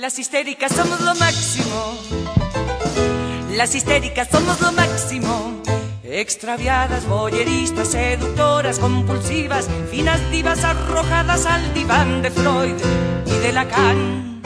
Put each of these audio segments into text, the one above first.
Las histéricas somos lo máximo. Las histéricas somos lo máximo. Extraviadas, boyeristas, seductoras, compulsivas, finas divas arrojadas al diván de Freud y de Lacan.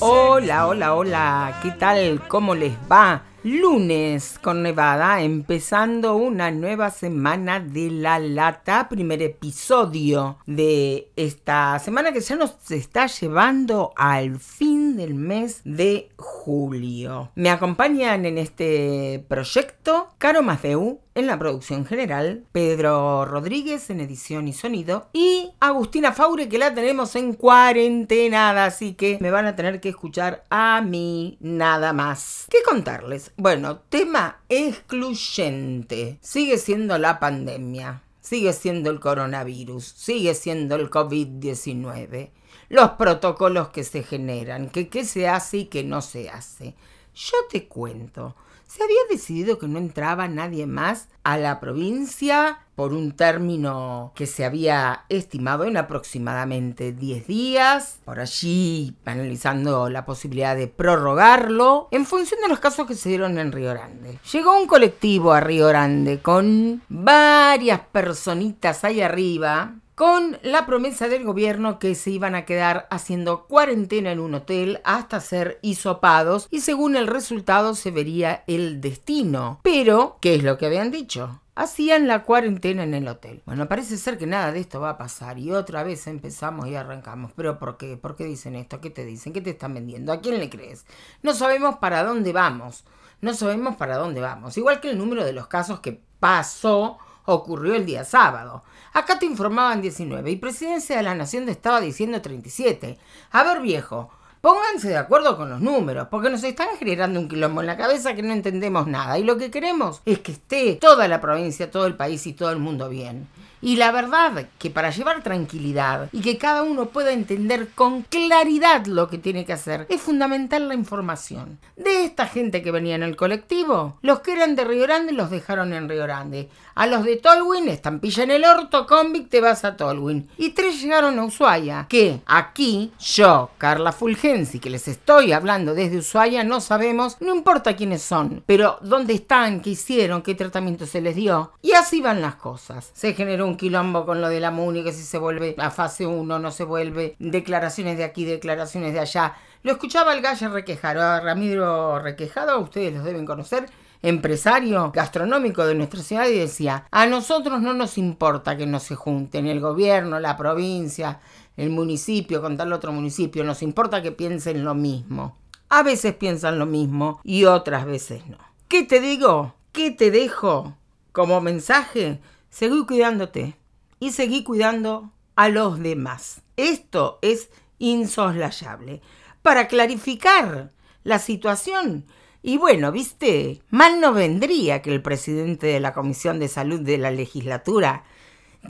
Hola, hola, hola, ¿qué tal? ¿Cómo les va? Lunes con Nevada, empezando una nueva semana de La Lata, primer episodio de esta semana que ya nos está llevando al fin del mes de julio. Me acompañan en este proyecto Caro Maceu, en la producción general, Pedro Rodríguez en edición y sonido y Agustina Faure que la tenemos en cuarentena, así que me van a tener que escuchar a mí nada más. ¿Qué contarles? Bueno, tema excluyente. Sigue siendo la pandemia, sigue siendo el coronavirus, sigue siendo el COVID-19 los protocolos que se generan, que qué se hace y qué no se hace. Yo te cuento, se había decidido que no entraba nadie más a la provincia por un término que se había estimado en aproximadamente 10 días, por allí analizando la posibilidad de prorrogarlo en función de los casos que se dieron en Río Grande. Llegó un colectivo a Río Grande con varias personitas ahí arriba con la promesa del gobierno que se iban a quedar haciendo cuarentena en un hotel hasta ser hisopados y según el resultado se vería el destino. Pero, ¿qué es lo que habían dicho? hacían la cuarentena en el hotel. Bueno, parece ser que nada de esto va a pasar y otra vez empezamos y arrancamos. ¿Pero por qué? ¿Por qué dicen esto? ¿Qué te dicen? ¿Qué te están vendiendo? ¿A quién le crees? No sabemos para dónde vamos. No sabemos para dónde vamos. Igual que el número de los casos que pasó ocurrió el día sábado. Acá te informaban 19 y Presidencia de la Nación te estaba diciendo 37. A ver, viejo, pónganse de acuerdo con los números, porque nos están generando un quilombo en la cabeza que no entendemos nada. Y lo que queremos es que esté toda la provincia, todo el país y todo el mundo bien. Y la verdad que para llevar tranquilidad y que cada uno pueda entender con claridad lo que tiene que hacer, es fundamental la información. De esta gente que venía en el colectivo, los que eran de Río Grande los dejaron en Río Grande. A los de Tolwyn, estampilla en el orto, convict, te vas a Tolwyn. Y tres llegaron a Ushuaia, que aquí yo, Carla Fulgensi, que les estoy hablando desde Ushuaia, no sabemos, no importa quiénes son, pero dónde están, qué hicieron, qué tratamiento se les dio. Y así van las cosas. Se generó un quilombo con lo de la MUNI, que si se vuelve a fase 1, no se vuelve, declaraciones de aquí, declaraciones de allá. Lo escuchaba el gallo Requejaro, a Ramiro Requejado, ustedes los deben conocer empresario gastronómico de nuestra ciudad y decía, a nosotros no nos importa que no se junten el gobierno, la provincia, el municipio con tal otro municipio, nos importa que piensen lo mismo. A veces piensan lo mismo y otras veces no. ¿Qué te digo? ¿Qué te dejo como mensaje? Seguí cuidándote y seguí cuidando a los demás. Esto es insoslayable. Para clarificar la situación, y bueno, viste, mal no vendría que el presidente de la Comisión de Salud de la legislatura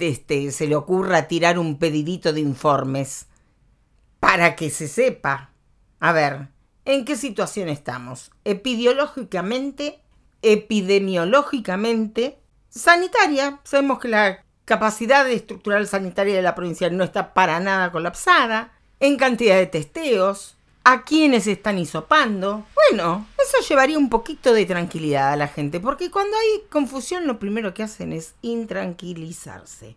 este, se le ocurra tirar un pedidito de informes para que se sepa. A ver, ¿en qué situación estamos? Epidemiológicamente, epidemiológicamente, sanitaria. Sabemos que la capacidad estructural sanitaria de la provincia no está para nada colapsada. En cantidad de testeos, a quienes están hisopando. Bueno, eso llevaría un poquito de tranquilidad a la gente, porque cuando hay confusión lo primero que hacen es intranquilizarse.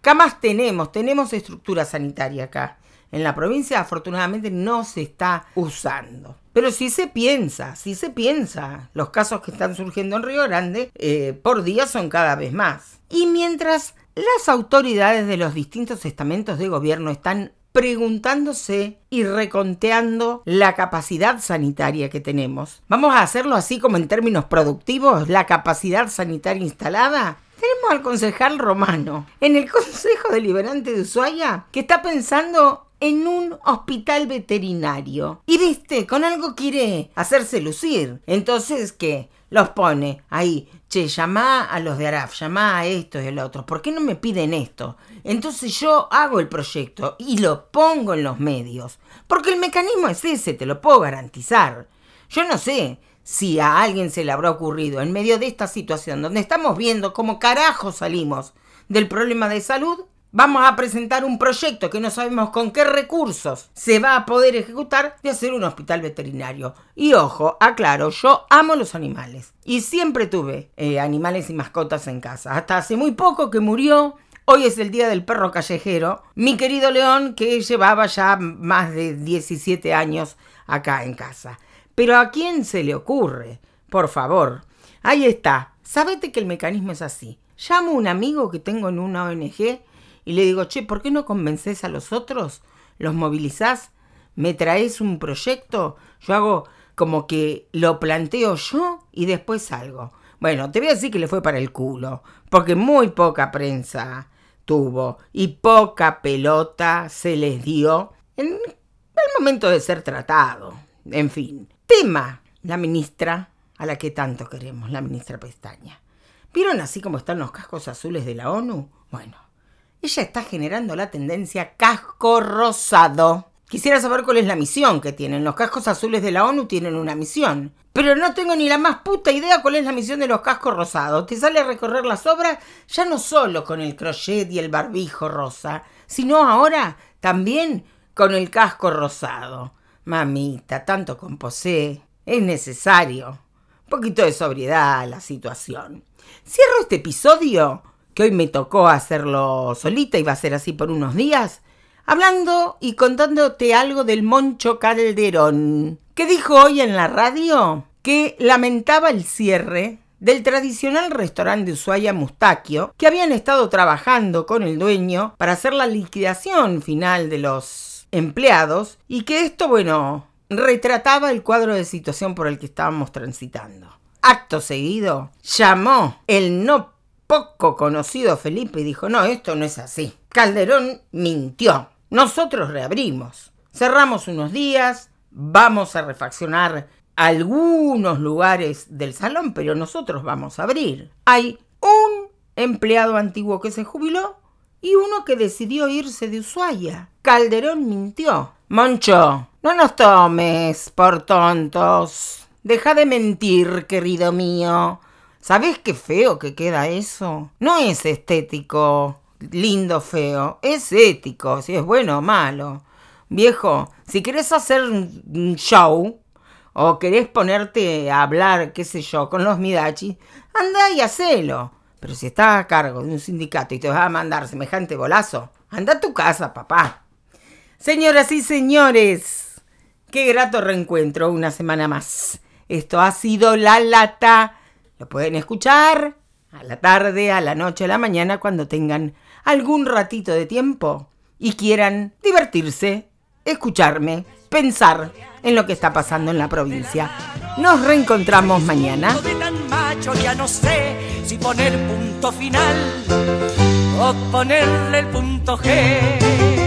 Camas tenemos, tenemos estructura sanitaria acá. En la provincia afortunadamente no se está usando. Pero si se piensa, si se piensa, los casos que están surgiendo en Río Grande eh, por día son cada vez más. Y mientras las autoridades de los distintos estamentos de gobierno están preguntándose y reconteando la capacidad sanitaria que tenemos. Vamos a hacerlo así como en términos productivos, la capacidad sanitaria instalada. Tenemos al concejal romano en el Consejo Deliberante de Ushuaia que está pensando en un hospital veterinario. Y viste, con algo quiere hacerse lucir. Entonces, ¿qué? Los pone ahí. Che, llama a los de Araf, llama a estos y a los otros. ¿Por qué no me piden esto? Entonces yo hago el proyecto y lo pongo en los medios. Porque el mecanismo es ese, te lo puedo garantizar. Yo no sé si a alguien se le habrá ocurrido en medio de esta situación donde estamos viendo cómo carajo salimos del problema de salud vamos a presentar un proyecto que no sabemos con qué recursos se va a poder ejecutar de hacer un hospital veterinario. Y ojo, aclaro, yo amo los animales y siempre tuve eh, animales y mascotas en casa. Hasta hace muy poco que murió Hoy es el día del perro callejero. Mi querido León, que llevaba ya más de 17 años acá en casa. Pero ¿a quién se le ocurre? Por favor. Ahí está. Sabete que el mecanismo es así. Llamo a un amigo que tengo en una ONG y le digo, che, ¿por qué no convences a los otros? ¿Los movilizás? ¿Me traes un proyecto? Yo hago como que lo planteo yo y después salgo. Bueno, te voy a decir que le fue para el culo, porque muy poca prensa tuvo y poca pelota se les dio en el momento de ser tratado. En fin, tema, la ministra a la que tanto queremos, la ministra Pestaña. ¿Vieron así como están los cascos azules de la ONU? Bueno, ella está generando la tendencia casco rosado. Quisiera saber cuál es la misión que tienen. Los cascos azules de la ONU tienen una misión. Pero no tengo ni la más puta idea cuál es la misión de los cascos rosados. Te sale a recorrer las obras ya no solo con el crochet y el barbijo rosa, sino ahora también con el casco rosado. Mamita, tanto composé. Es necesario. Un poquito de sobriedad a la situación. Cierro este episodio que hoy me tocó hacerlo solita y va a ser así por unos días, hablando y contándote algo del Moncho Calderón, que dijo hoy en la radio que lamentaba el cierre del tradicional restaurante de Ushuaia Mustaquio, que habían estado trabajando con el dueño para hacer la liquidación final de los empleados y que esto, bueno, retrataba el cuadro de situación por el que estábamos transitando. Acto seguido, llamó el no poco conocido Felipe dijo, no, esto no es así. Calderón mintió. Nosotros reabrimos. Cerramos unos días, vamos a refaccionar algunos lugares del salón, pero nosotros vamos a abrir. Hay un empleado antiguo que se jubiló y uno que decidió irse de Ushuaia. Calderón mintió. Moncho, no nos tomes por tontos. Deja de mentir, querido mío. ¿Sabés qué feo que queda eso? No es estético, lindo, feo. Es ético, si es bueno o malo. Viejo, si querés hacer un show o querés ponerte a hablar, qué sé yo, con los Midachi, anda y hacelo. Pero si estás a cargo de un sindicato y te vas a mandar semejante golazo, anda a tu casa, papá. Señoras y señores, qué grato reencuentro una semana más. Esto ha sido La Lata lo pueden escuchar a la tarde, a la noche, a la mañana, cuando tengan algún ratito de tiempo y quieran divertirse, escucharme, pensar en lo que está pasando en la provincia. Nos reencontramos mañana. o ponerle el punto G.